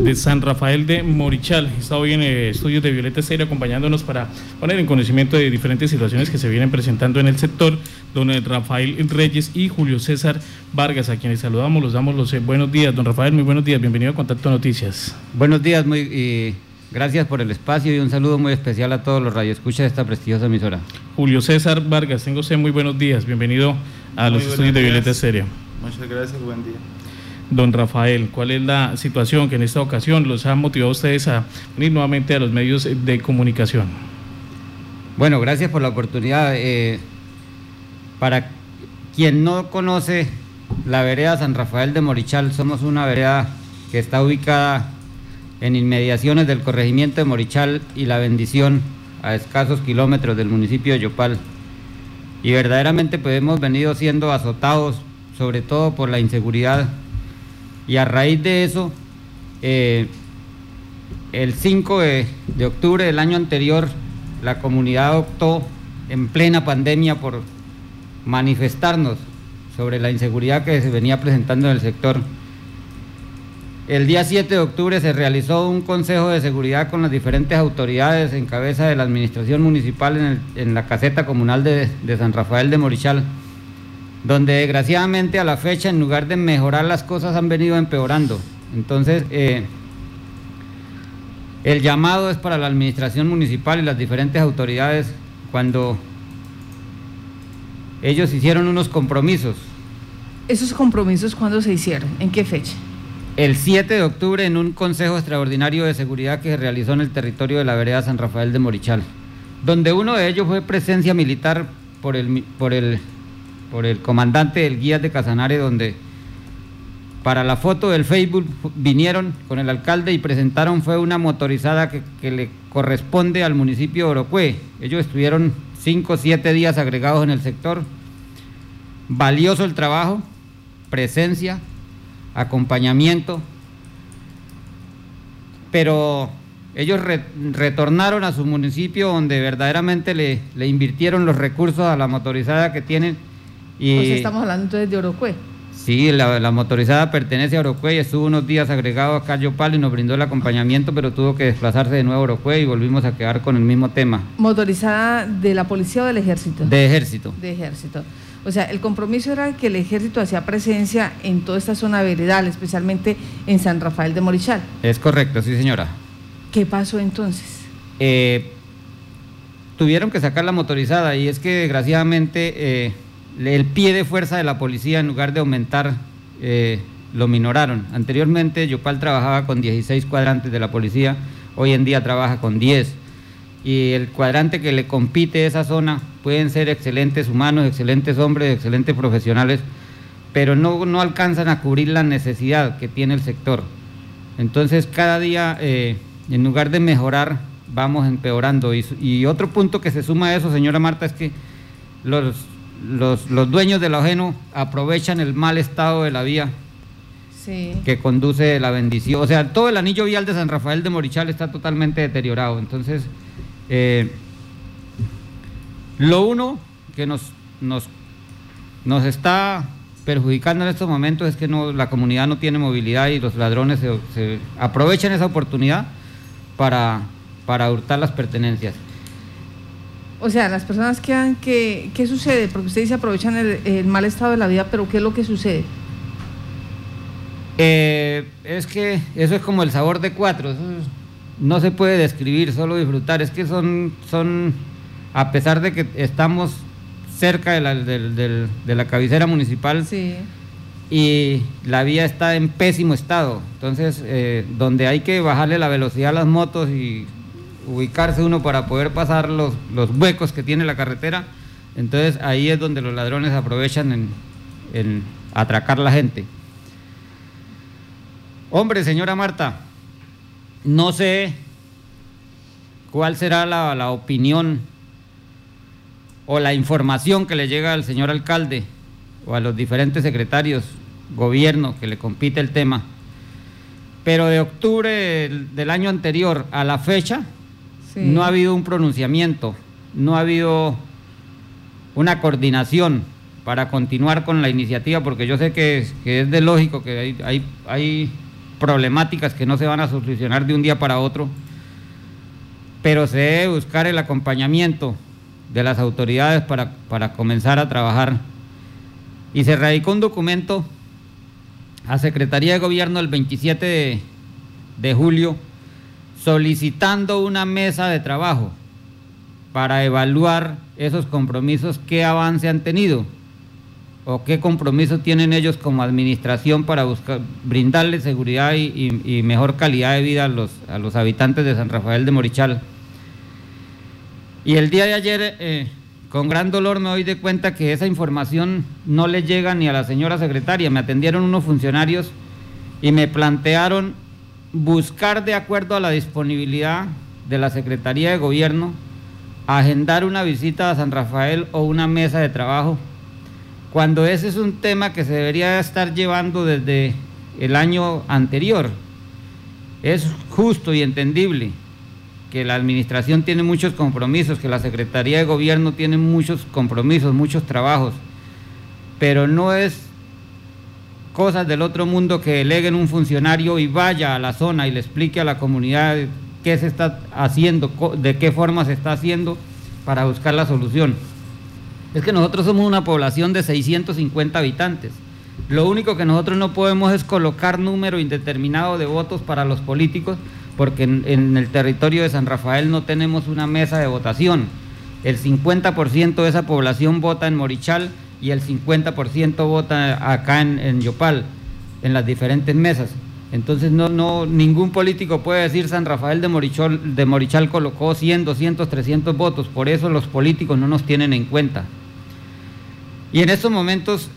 desde San Rafael de Morichal. Está hoy en eh, estudios de Violeta Estéreo acompañándonos para poner en conocimiento de diferentes situaciones que se vienen presentando en el sector. Don Rafael Reyes y Julio César Vargas, a quienes saludamos, los damos los eh, buenos días. Don Rafael, muy buenos días, bienvenido a Contacto Noticias. Buenos días, muy gracias por el espacio y un saludo muy especial a todos los radioescuchas de esta prestigiosa emisora. Julio César Vargas, tengo usted muy buenos días, bienvenido a los estudios de Violeta Estéreo. Muchas gracias, buen día. Don Rafael, ¿cuál es la situación que en esta ocasión los ha motivado a ustedes a venir nuevamente a los medios de comunicación? Bueno, gracias por la oportunidad. Eh, para quien no conoce la vereda San Rafael de Morichal, somos una vereda que está ubicada en inmediaciones del corregimiento de Morichal y La Bendición, a escasos kilómetros del municipio de Yopal. Y verdaderamente pues hemos venido siendo azotados, sobre todo por la inseguridad y a raíz de eso, eh, el 5 de, octubre del año anterior, la comunidad optó en plena pandemia por manifestarnos sobre la inseguridad que se venía presentando en el sector. El día 7 de octubre se realizó un consejo de seguridad con las diferentes autoridades en cabeza de la administración municipal en, la caseta comunal de San Rafael de Morichal donde desgraciadamente a la fecha en lugar de mejorar las cosas han venido empeorando. Entonces, eh, el llamado es para la administración municipal y las diferentes autoridades cuando ellos hicieron unos compromisos. ¿Esos compromisos cuándo se hicieron? ¿En qué fecha? El 7 de octubre en un Consejo Extraordinario de Seguridad que se realizó en el territorio de la vereda San Rafael de Morichal, donde uno de ellos fue presencia militar por el, por el por el comandante del guía de Casanare, donde para la foto del Facebook vinieron con el alcalde y presentaron fue una motorizada que, le corresponde al municipio de Orocue. Ellos estuvieron cinco o siete días agregados en el sector. Valioso el trabajo, presencia, acompañamiento, pero ellos retornaron a su municipio donde verdaderamente le, le invirtieron los recursos a la motorizada que tienen y, estamos hablando entonces de Orocue. Sí, la, motorizada pertenece a Orocue y estuvo unos días agregado a Cayo Palo y nos brindó el acompañamiento, pero tuvo que desplazarse de nuevo a Orocue y volvimos a quedar con el mismo tema. ¿Motorizada de la policía o del ejército? De ejército. De ejército. O sea, el compromiso era que el ejército hacía presencia en toda esta zona veredal, especialmente en San Rafael de Morichal. Es correcto, sí señora. ¿Qué pasó entonces? Eh, tuvieron que sacar la motorizada y es que desgraciadamente... Eh, el pie de fuerza de la policía en lugar de aumentar eh, lo minoraron. Anteriormente Yopal trabajaba con 16 cuadrantes de la policía, hoy en día trabaja con 10. Y el cuadrante que le compite a esa zona pueden ser excelentes humanos, excelentes hombres, excelentes profesionales, pero no, no alcanzan a cubrir la necesidad que tiene el sector. Entonces cada día, eh, en lugar de mejorar, vamos empeorando. Y, y otro punto que se suma a eso, señora Marta, es que los los, los dueños del ajeno aprovechan el mal estado de la vía que conduce la bendición. O sea, todo el anillo vial de San Rafael de Morichal está totalmente deteriorado. Entonces, eh, lo uno que nos, nos, nos está perjudicando en estos momentos es que no, la comunidad no tiene movilidad y los ladrones se, aprovechan esa oportunidad para, para hurtar las pertenencias. O sea, las personas que que, ¿qué sucede? Porque ustedes aprovechan el, mal estado de la vida, pero ¿qué es lo que sucede? Eh, es que eso es como el sabor de cuatro, no se puede describir, solo disfrutar. Es que son, son a pesar de que estamos cerca de la, de, la cabecera municipal y la vía está en pésimo estado, entonces eh, donde hay que bajarle la velocidad a las motos y ubicarse uno para poder pasar los, los huecos que tiene la carretera. Entonces ahí es donde los ladrones aprovechan en, en atracar la gente. Hombre, señora Marta, no sé cuál será la, la, opinión o la información que le llega al señor alcalde o a los diferentes secretarios, gobierno que le compite el tema, pero de octubre del año anterior a la fecha, no ha habido un pronunciamiento, no ha habido una coordinación para continuar con la iniciativa, porque yo sé que es, de lógico que hay, problemáticas que no se van a solucionar de un día para otro, pero se debe buscar el acompañamiento de las autoridades para, comenzar a trabajar. Y se radicó un documento a Secretaría de Gobierno el 27 de, de julio solicitando una mesa de trabajo para evaluar esos compromisos, qué avance han tenido o qué compromiso tienen ellos como administración para brindarle seguridad y, mejor calidad de vida a los, a los, habitantes de San Rafael de Morichal. Y el día de ayer, eh, con gran dolor me doy de cuenta que esa información no le llega ni a la señora secretaria. Me atendieron unos funcionarios y me plantearon buscar de acuerdo a la disponibilidad de la Secretaría de Gobierno, agendar una visita a San Rafael o una mesa de trabajo, cuando ese es un tema que se debería estar llevando desde el año anterior. Es justo y entendible que la administración tiene muchos compromisos, que la Secretaría de Gobierno tiene muchos compromisos, muchos trabajos, pero no es cosas del otro mundo que deleguen un funcionario y vaya a la zona y le explique a la comunidad qué se está haciendo, de qué forma se está haciendo para buscar la solución. Es que nosotros somos una población de 650 habitantes. Lo único que nosotros no podemos es colocar número indeterminado de votos para los políticos porque en, en el territorio de San Rafael no tenemos una mesa de votación. El 50% de esa población vota en Morichal y el 50% vota acá en, Yopal, en las diferentes mesas. Entonces no, no, ningún político puede decir San Rafael de de Morichal colocó 100, 200, 300 votos, por eso los políticos no nos tienen en cuenta. Y en estos momentos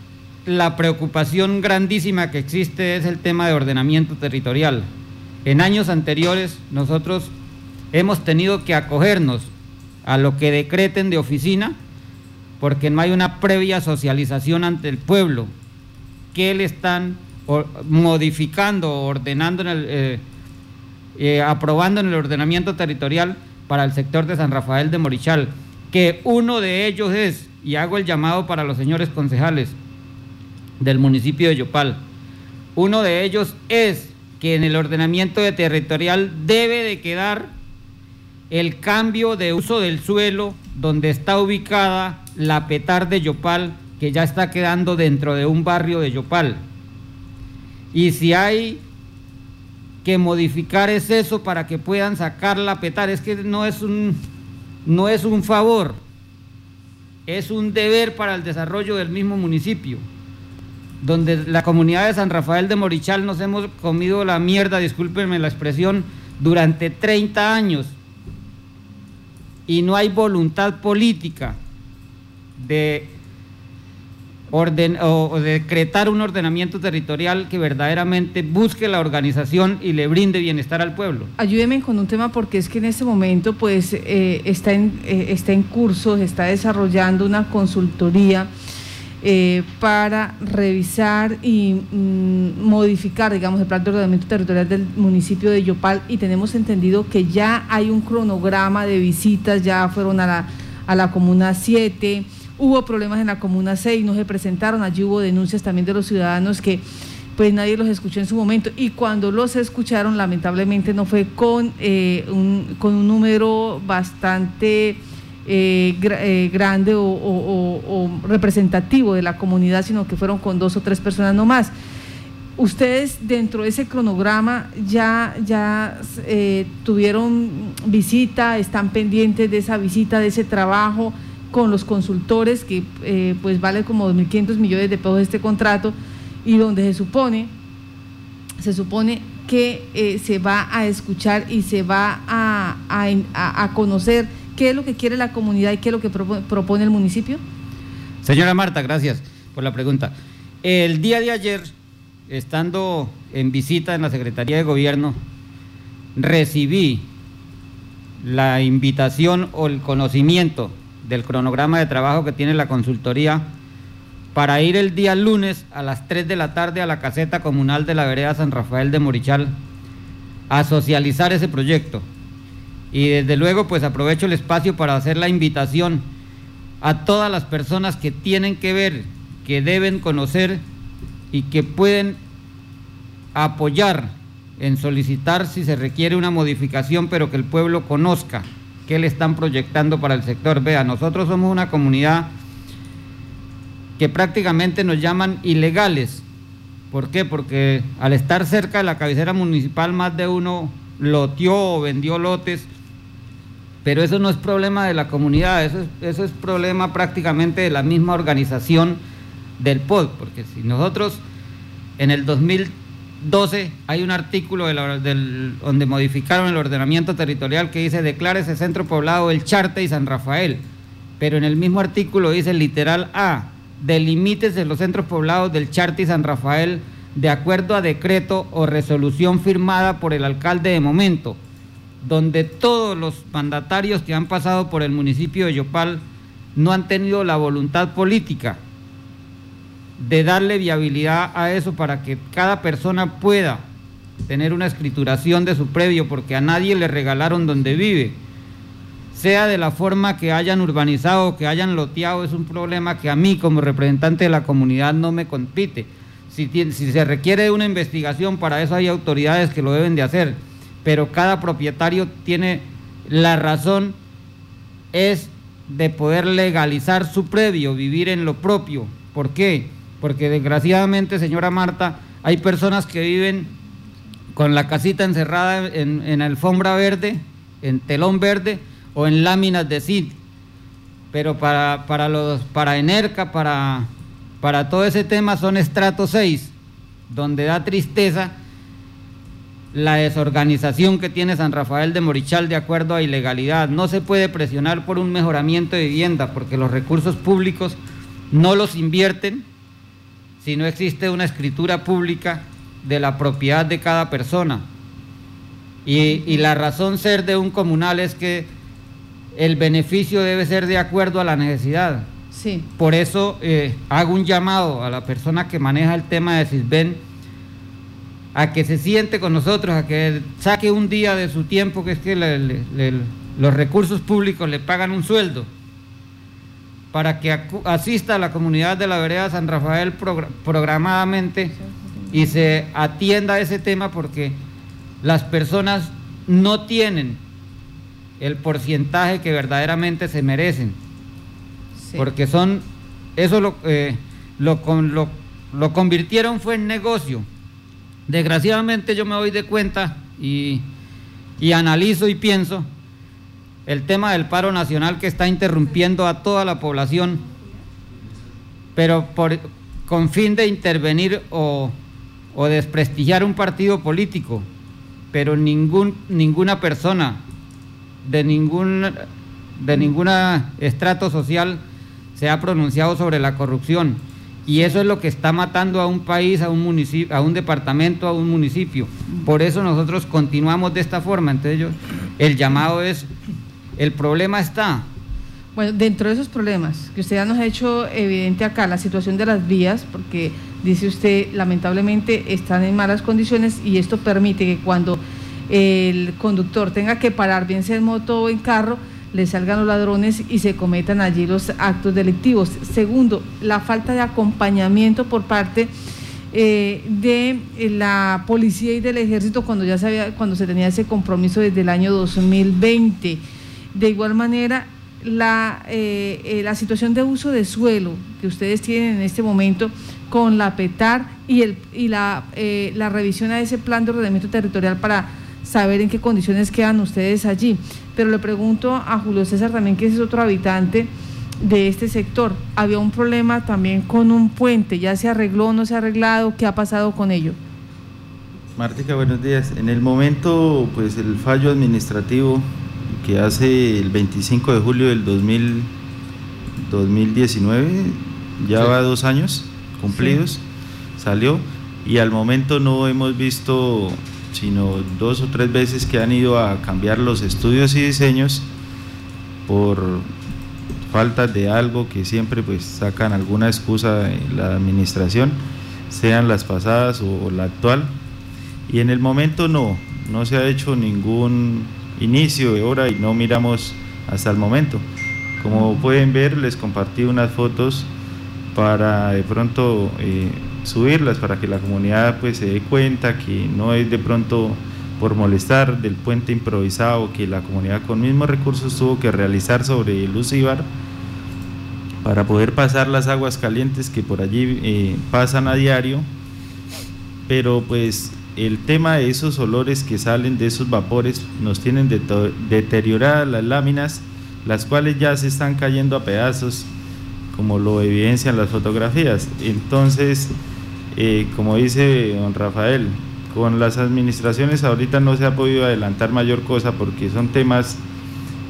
la preocupación grandísima que existe es el tema de ordenamiento territorial. En años anteriores nosotros hemos tenido que acogernos a lo que decreten de oficina porque no hay una previa socialización ante el pueblo. Que le están modificando, ordenando, en el, eh, eh, aprobando en el ordenamiento territorial para el sector de San Rafael de Morichal, que uno de ellos es, y hago el llamado para los señores concejales del municipio de Yopal, uno de ellos es que en el ordenamiento territorial debe de quedar el cambio de uso del suelo donde está ubicada la Petar de Yopal, que ya está quedando dentro de un barrio de Yopal. Y si hay que modificar es eso para que puedan sacar la Petar, es que no es un, no es un favor, es un deber para el desarrollo del mismo municipio, donde la comunidad de San Rafael de Morichal nos hemos comido la mierda, discúlpenme la expresión, durante 30 años y no hay voluntad política de orden o, decretar un ordenamiento territorial que verdaderamente busque la organización y le brinde bienestar al pueblo. Ayúdeme con un tema porque es que en este momento pues eh, está, en, eh, está en curso, se está desarrollando una consultoría eh, para revisar y mm, modificar, digamos, el plan de ordenamiento territorial del municipio de Yopal. Y tenemos entendido que ya hay un cronograma de visitas, ya fueron a la, a la Comuna 7, hubo problemas en la Comuna 6, no se presentaron, allí hubo denuncias también de los ciudadanos que pues nadie los escuchó en su momento. Y cuando los escucharon lamentablemente no fue con, eh, un, con un número bastante eh, eh, grande o, representativo de la comunidad, sino que fueron con dos o tres personas no más. Ustedes dentro de ese cronograma ya, ya eh, tuvieron visita, están pendientes de esa visita, de ese trabajo con los consultores, que pues vale como 2.500 millones de pesos este contrato, y donde se supone, se supone que se va a escuchar y se va a, a, a conocer qué es lo que quiere la comunidad y qué es lo que propone el municipio? Señora Marta, gracias por la pregunta. El día de ayer, estando en visita en la Secretaría de Gobierno, recibí la invitación o el conocimiento del cronograma de trabajo que tiene la consultoría para ir el día lunes a las 3 de la tarde a la caseta comunal de la vereda San Rafael de Morichal a socializar ese proyecto. Y desde luego pues aprovecho el espacio para hacer la invitación a todas las personas que tienen que ver, que deben conocer y que pueden apoyar en solicitar si se requiere una modificación, pero que el pueblo conozca qué le están proyectando para el sector. Vea, nosotros somos una comunidad que prácticamente nos llaman ilegales. ¿Por qué? Porque al estar cerca de la cabecera municipal más de uno loteó o vendió lotes, pero eso no es problema de la comunidad, eso es, eso es problema prácticamente de la misma organización del POD, porque si nosotros en el 2012 hay un artículo donde modificaron el ordenamiento territorial que dice ese centro poblado el Charte y San Rafael, pero en el mismo artículo dice literal A, delimítese los centros poblados del Charte y San Rafael de acuerdo a decreto o resolución firmada por el alcalde de momento, donde todos los mandatarios que han pasado por el municipio de Yopal no han tenido la voluntad política de darle viabilidad a eso para que cada persona pueda tener una escrituración de su previo, porque a nadie le regalaron donde vive. Sea de la forma que hayan urbanizado o que hayan loteado, es un problema que a mí como representante de la comunidad no me compite. Si, si se requiere una investigación, para eso hay autoridades que lo deben de hacer, pero cada propietario tiene la razón, es de poder legalizar su previo, vivir en lo propio. ¿Por qué? porque desgraciadamente, señora Marta, hay personas que viven con la casita encerrada en, alfombra verde, en telón verde o en láminas de zinc. Pero para, para, los, para Enerca, para, para todo ese tema son estrato 6, donde da tristeza la desorganización que tiene San Rafael de Morichal de acuerdo a ilegalidad. No se puede presionar por un mejoramiento de vivienda porque los recursos públicos no los invierten si no existe una escritura pública de la propiedad de cada persona. Y, la razón ser de un comunal es que el beneficio debe ser de acuerdo a la necesidad. Sí. Por eso eh, hago un llamado a la persona que maneja el tema de CISBEN a que se siente con nosotros, a que saque un día de su tiempo, que es que los recursos públicos le pagan un sueldo para que asista a la comunidad de la vereda San Rafael programadamente y se atienda a ese tema porque las personas no tienen el porcentaje que verdaderamente se merecen. Porque son, eso lo, eh, lo, lo, lo, convirtieron fue en negocio. Desgraciadamente yo me doy de cuenta y, y analizo y pienso el tema del paro nacional que está interrumpiendo a toda la población, pero con fin de intervenir o, desprestigiar un partido político, pero ningún, ninguna persona de ningún de ninguna estrato social se ha pronunciado sobre la corrupción. Y eso es lo que está matando a un país, a un municipio, a un departamento, a un municipio. Por eso nosotros continuamos de esta forma. Entonces el llamado es el problema está. Bueno, dentro de esos problemas que usted ya nos ha hecho evidente acá, la situación de las vías, porque dice usted, lamentablemente están en malas condiciones y esto permite que cuando el conductor tenga que parar, bien sea en moto o en carro, le salgan los ladrones y se cometan allí los actos delictivos. Segundo, la falta de acompañamiento por parte eh, de la policía y del ejército cuando ya se cuando se tenía ese compromiso desde el año 2020 de igual manera, la, eh, eh, la situación de uso de suelo que ustedes tienen en este momento con la PETAR y, el, y la, eh, la revisión a ese plan de ordenamiento territorial para saber en qué condiciones quedan ustedes allí. Pero le pregunto a Julio César también, que es otro habitante de este sector. Había un problema también con un puente, ¿ya se arregló o no se ha arreglado? ¿Qué ha pasado con ello? Martica, buenos días. En el momento, pues el fallo administrativo que hace el 25 de julio del 2019, ya va dos años cumplidos, salió y al momento no hemos visto sino dos o tres veces que han ido a cambiar los estudios y diseños por falta de algo que siempre pues sacan alguna excusa en la administración, sean las pasadas o la actual. Y en el momento no, no se ha hecho ningún inicio de hora y no miramos hasta el momento. Como pueden ver, les compartí unas fotos para de pronto eh, subirlas para que la comunidad pues se dé cuenta que no es de pronto por molestar del puente improvisado que la comunidad con mismos recursos tuvo que realizar sobre el Lucíbar para poder pasar las aguas calientes que por allí eh, pasan a diario, pero pues el tema de esos olores que salen de esos vapores nos tienen deterioradas las láminas, las cuales ya se están cayendo a pedazos, como lo evidencian las fotografías. Entonces, como dice don Rafael, con las administraciones ahorita no se ha podido adelantar mayor cosa porque son temas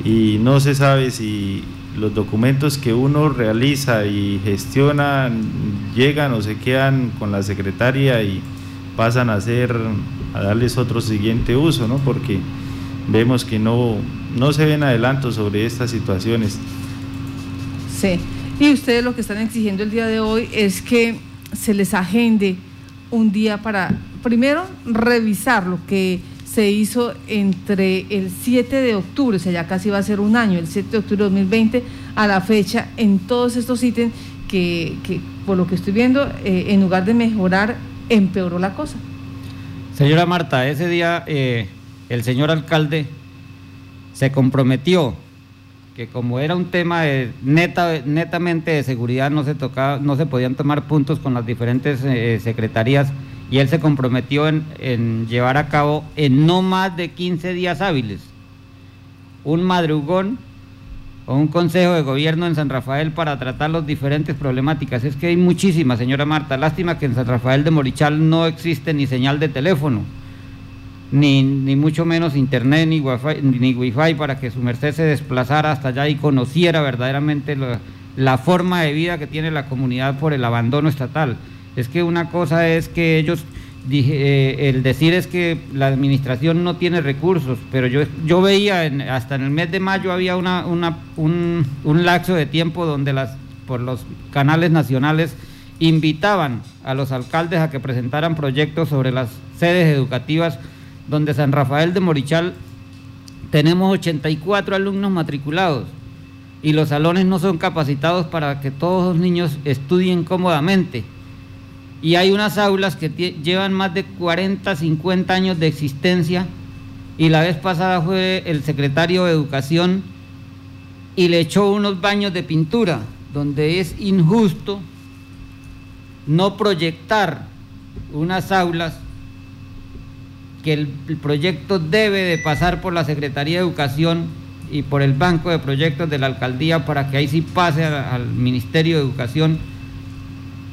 y no se sabe si los documentos que uno realiza y gestiona llegan o se quedan con la secretaria y pasan a ser a darles otro siguiente uso, ¿no? Porque vemos que no, no se ven adelantos sobre estas situaciones. Sí, y ustedes lo que están exigiendo el día de hoy es que se les agende un día para, primero, revisar lo que se hizo entre el 7 de octubre, o sea, ya casi va a ser un año, el 7 de octubre de 2020, a la fecha, en todos estos ítems que, por lo que estoy viendo, eh, en lugar de mejorar, empeoró la cosa. Señora Marta, ese día eh, el señor alcalde se comprometió que como era un tema de neta, netamente de seguridad, no se, tocaba, no se podían tomar puntos con las diferentes eh, secretarías y él se comprometió en, en, llevar a cabo en no más de 15 días hábiles un madrugón o un consejo de gobierno en San Rafael para tratar las diferentes problemáticas. Es que hay muchísimas, señora Marta. Lástima que en San Rafael de Morichal no existe ni señal de teléfono, ni, ni mucho menos internet, ni wifi, ni wifi para que su merced se desplazara hasta allá y conociera verdaderamente la, la forma de vida que tiene la comunidad por el abandono estatal. Es que una cosa es que ellos dije, eh, el decir es que la administración no tiene recursos, pero yo, yo veía hasta en el mes de mayo había una, una, un, un lapso de tiempo donde las, por los canales nacionales invitaban a los alcaldes a que presentaran proyectos sobre las sedes educativas, donde San Rafael de Morichal tenemos 84 alumnos matriculados y los salones no son capacitados para que todos los niños estudien cómodamente. Y hay unas aulas que llevan más de 40, 50 años de existencia y la vez pasada fue el secretario de Educación y le echó unos baños de pintura, donde es injusto no proyectar unas aulas que el, proyecto debe de pasar por la Secretaría de Educación y por el Banco de Proyectos de la Alcaldía para que ahí sí pase al Ministerio de Educación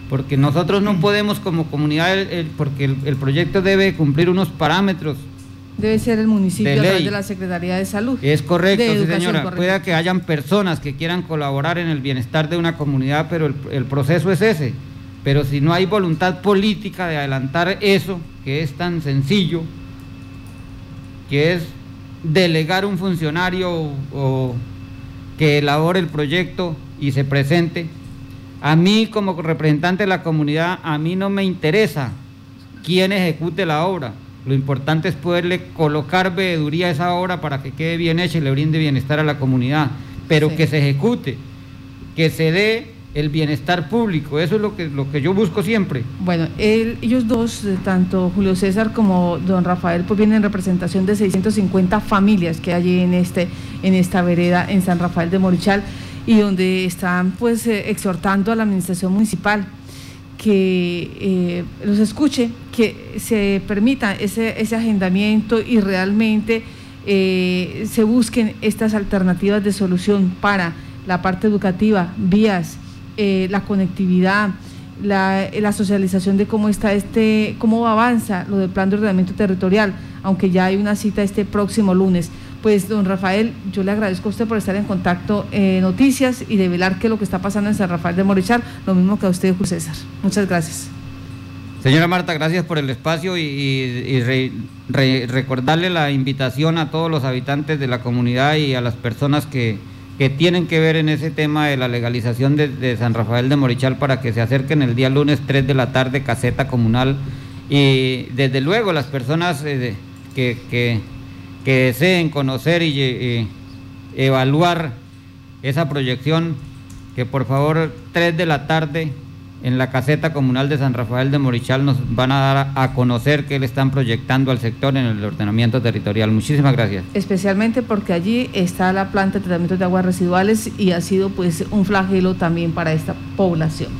porque nosotros no podemos como comunidad, porque el, proyecto debe cumplir unos parámetros. Debe ser el municipio de a través de la Secretaría de Salud. Es correcto, sí, señora. Puede que hayan personas que quieran colaborar en el bienestar de una comunidad, pero el, proceso es ese. Pero si no hay voluntad política de adelantar eso, que es tan sencillo, que es delegar un funcionario o que elabore el proyecto y se presente, a mí como representante de la comunidad, a mí no me interesa quién ejecute la obra. Lo importante es poderle colocar veeduría a esa obra para que quede bien hecha y le brinde bienestar a la comunidad, pero que se ejecute, que se dé el bienestar público. Eso es lo que, lo que yo busco siempre. Bueno, ellos dos, eh, tanto Julio César como don Rafael, pues vienen en representación de 650 familias que hay en, este, en esta vereda en San Rafael de Morichal y donde están pues eh, exhortando a la administración municipal que eh, los escuche, que se permita ese, ese agendamiento y realmente se busquen estas alternativas de solución para la parte educativa, vías, la conectividad, la, la, socialización de cómo está este, cómo avanza lo del plan de ordenamiento territorial, aunque ya hay una cita este próximo lunes. Pues, don Rafael, yo le agradezco a usted por estar en contacto en Noticias y de velar qué es lo que está pasando en San Rafael de Morichal, lo mismo que a usted, Julio César. Muchas gracias. Señora Marta, gracias por el espacio y, recordarle la invitación a todos los habitantes de la comunidad y a las personas que, tienen que ver en ese tema de la legalización de, San Rafael de Morichal para que se acerquen el día lunes 3 de la tarde, caseta comunal. Y desde luego las personas eh, que que deseen conocer y, evaluar esa proyección, que por favor 3 de la tarde, en la caseta comunal de San Rafael de Morichal nos van a dar a conocer qué le están proyectando al sector en el ordenamiento territorial. Muchísimas gracias. Especialmente porque allí está la planta de tratamiento de aguas residuales y ha sido pues un flagelo también para esta población.